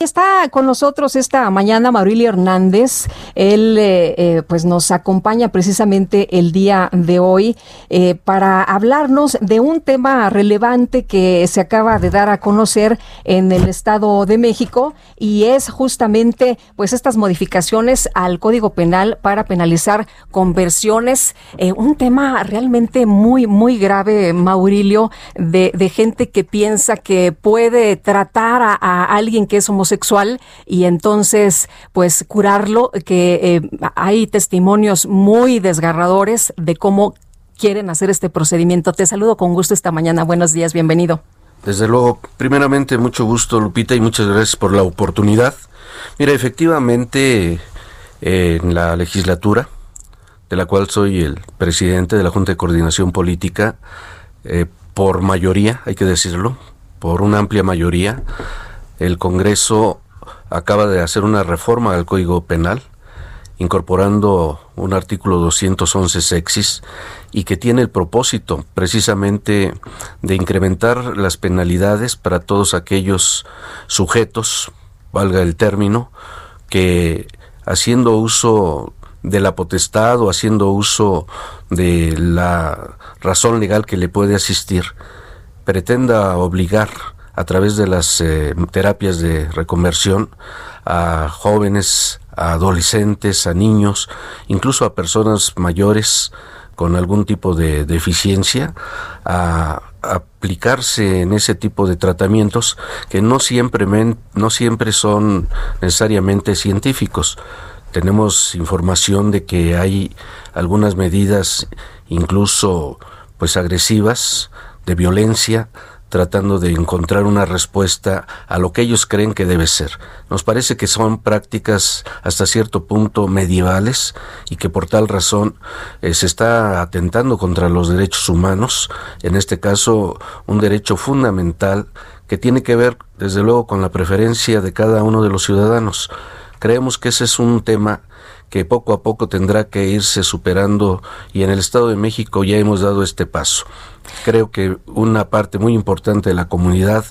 Está con nosotros esta mañana Maurilio Hernández. Él eh, eh, pues nos acompaña precisamente el día de hoy eh, para hablarnos de un tema relevante que se acaba de dar a conocer en el Estado de México y es justamente pues estas modificaciones al Código Penal para penalizar conversiones. un tema realmente muy, muy grave, Maurilio, de, gente que piensa que puede tratar a, a alguien que es homosexual sexual y entonces pues curarlo, que eh, hay testimonios muy desgarradores de cómo quieren hacer este procedimiento. Te saludo con gusto esta mañana. Buenos días, bienvenido. Desde luego, primeramente mucho gusto Lupita y muchas gracias por la oportunidad. Mira, efectivamente en la legislatura, de la cual soy el presidente de la Junta de Coordinación Política, eh, por mayoría, hay que decirlo, por una amplia mayoría, el Congreso acaba de hacer una reforma al Código Penal, incorporando un artículo 211 sexis y que tiene el propósito precisamente de incrementar las penalidades para todos aquellos sujetos, valga el término, que haciendo uso de la potestad o haciendo uso de la razón legal que le puede asistir, pretenda obligar a través de las eh, terapias de reconversión a jóvenes, a adolescentes, a niños, incluso a personas mayores con algún tipo de deficiencia, a, aplicarse en ese tipo de tratamientos que no siempre, no siempre son necesariamente científicos. Tenemos información de que hay algunas medidas incluso pues agresivas de violencia tratando de encontrar una respuesta a lo que ellos creen que debe ser. Nos parece que son prácticas hasta cierto punto medievales y que por tal razón eh, se está atentando contra los derechos humanos, en este caso un derecho fundamental que tiene que ver desde luego con la preferencia de cada uno de los ciudadanos. Creemos que ese es un tema que poco a poco tendrá que irse superando y en el Estado de México ya hemos dado este paso. Creo que una parte muy importante de la comunidad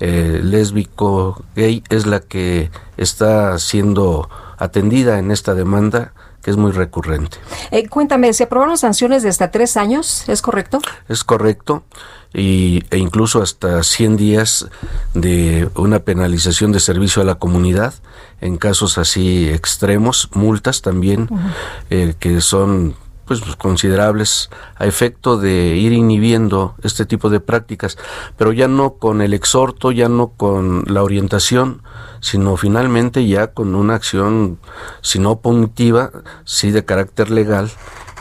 eh, lésbico gay es la que está siendo atendida en esta demanda que es muy recurrente. Eh, cuéntame, ¿se aprobaron sanciones de hasta tres años? ¿Es correcto? Es correcto. Y, e incluso hasta 100 días de una penalización de servicio a la comunidad en casos así extremos, multas también eh, que son pues considerables a efecto de ir inhibiendo este tipo de prácticas, pero ya no con el exhorto, ya no con la orientación, sino finalmente ya con una acción, si no punitiva, sí de carácter legal,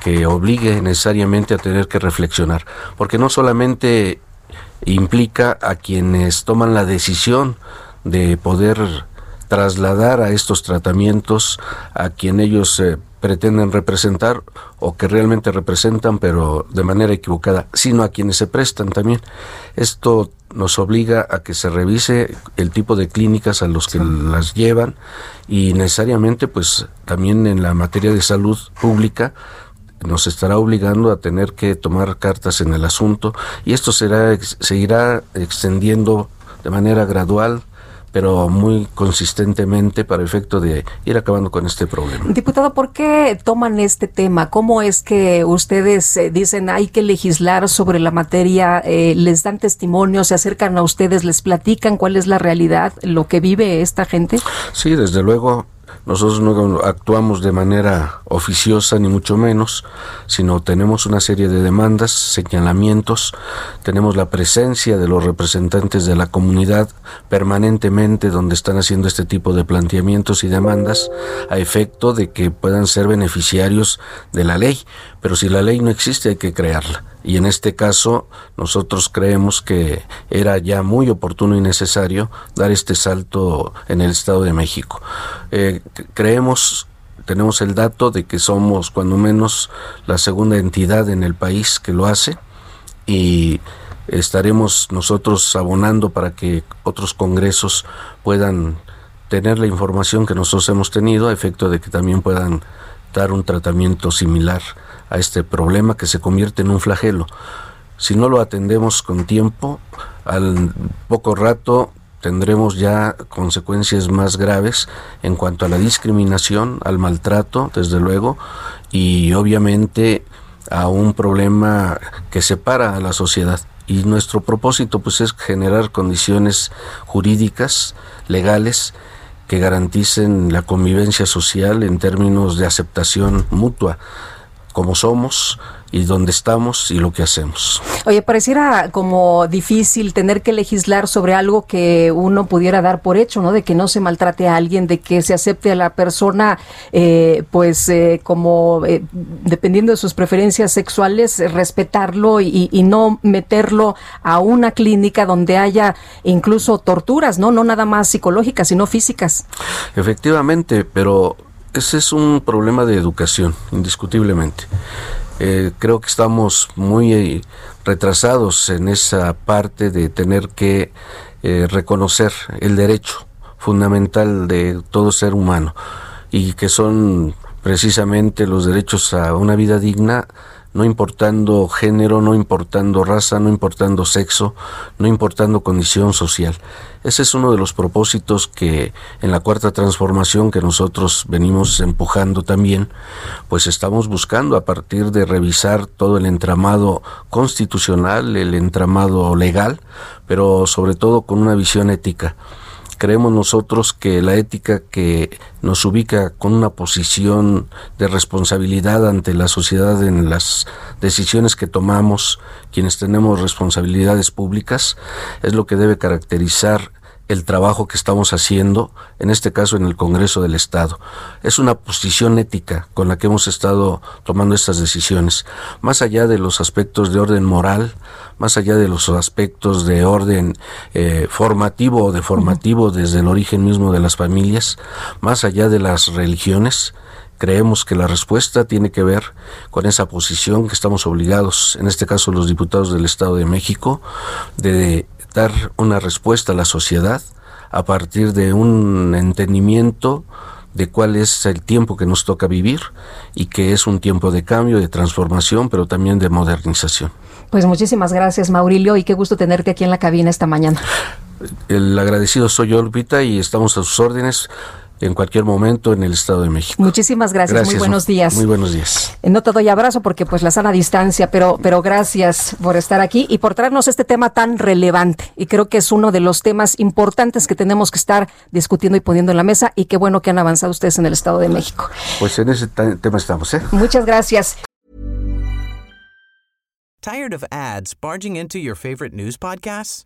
que obligue necesariamente a tener que reflexionar, porque no solamente implica a quienes toman la decisión de poder trasladar a estos tratamientos a quien ellos eh, pretenden representar o que realmente representan pero de manera equivocada, sino a quienes se prestan también. Esto nos obliga a que se revise el tipo de clínicas a los que las llevan y necesariamente pues también en la materia de salud pública nos estará obligando a tener que tomar cartas en el asunto y esto será seguirá extendiendo de manera gradual pero muy consistentemente para efecto de ir acabando con este problema. Diputado, ¿por qué toman este tema? ¿Cómo es que ustedes eh, dicen hay que legislar sobre la materia? Eh, ¿Les dan testimonio? ¿Se acercan a ustedes? ¿Les platican cuál es la realidad, lo que vive esta gente? Sí, desde luego nosotros no actuamos de manera oficiosa ni mucho menos, sino tenemos una serie de demandas, señalamientos, tenemos la presencia de los representantes de la comunidad permanentemente donde están haciendo este tipo de planteamientos y demandas a efecto de que puedan ser beneficiarios de la ley. Pero si la ley no existe hay que crearla y en este caso nosotros creemos que era ya muy oportuno y necesario dar este salto en el Estado de México. Eh, creemos tenemos el dato de que somos cuando menos la segunda entidad en el país que lo hace y estaremos nosotros abonando para que otros congresos puedan tener la información que nosotros hemos tenido a efecto de que también puedan dar un tratamiento similar a este problema que se convierte en un flagelo. Si no lo atendemos con tiempo, al poco rato tendremos ya consecuencias más graves en cuanto a la discriminación, al maltrato, desde luego, y obviamente a un problema que separa a la sociedad. Y nuestro propósito pues es generar condiciones jurídicas, legales, que garanticen la convivencia social en términos de aceptación mutua, como somos, y dónde estamos y lo que hacemos. Oye, pareciera como difícil tener que legislar sobre algo que uno pudiera dar por hecho, ¿no? De que no se maltrate a alguien, de que se acepte a la persona, eh, pues eh, como eh, dependiendo de sus preferencias sexuales, respetarlo y, y, no meterlo a una clínica donde haya incluso torturas, ¿no? No nada más psicológicas, sino físicas. Efectivamente, pero ese es un problema de educación, indiscutiblemente. Eh, creo que estamos muy eh, retrasados en esa parte de tener que eh, reconocer el derecho fundamental de todo ser humano y que son precisamente los derechos a una vida digna no importando género, no importando raza, no importando sexo, no importando condición social. Ese es uno de los propósitos que en la cuarta transformación que nosotros venimos empujando también, pues estamos buscando a partir de revisar todo el entramado constitucional, el entramado legal, pero sobre todo con una visión ética creemos nosotros que la ética que nos ubica con una posición de responsabilidad ante la sociedad en las decisiones que tomamos, quienes tenemos responsabilidades públicas, es lo que debe caracterizar el trabajo que estamos haciendo, en este caso en el Congreso del Estado. Es una posición ética con la que hemos estado tomando estas decisiones, más allá de los aspectos de orden moral, más allá de los aspectos de orden eh, formativo o deformativo desde el origen mismo de las familias, más allá de las religiones, creemos que la respuesta tiene que ver con esa posición que estamos obligados, en este caso los diputados del Estado de México, de dar una respuesta a la sociedad a partir de un entendimiento de cuál es el tiempo que nos toca vivir y que es un tiempo de cambio, de transformación, pero también de modernización. Pues muchísimas gracias, Maurilio, y qué gusto tenerte aquí en la cabina esta mañana. El agradecido soy yo, Lupita, y estamos a sus órdenes en cualquier momento en el Estado de México. Muchísimas gracias, muy buenos días. Muy buenos días. Eh, no te doy abrazo porque pues la sana distancia, pero, pero gracias por estar aquí y por traernos este tema tan relevante. Y creo que es uno de los temas importantes que tenemos que estar discutiendo y poniendo en la mesa y qué bueno que han avanzado ustedes en el Estado de México. Pues en ese tema estamos, ¿eh? Muchas gracias. Tired of ads barging into your favorite news podcasts?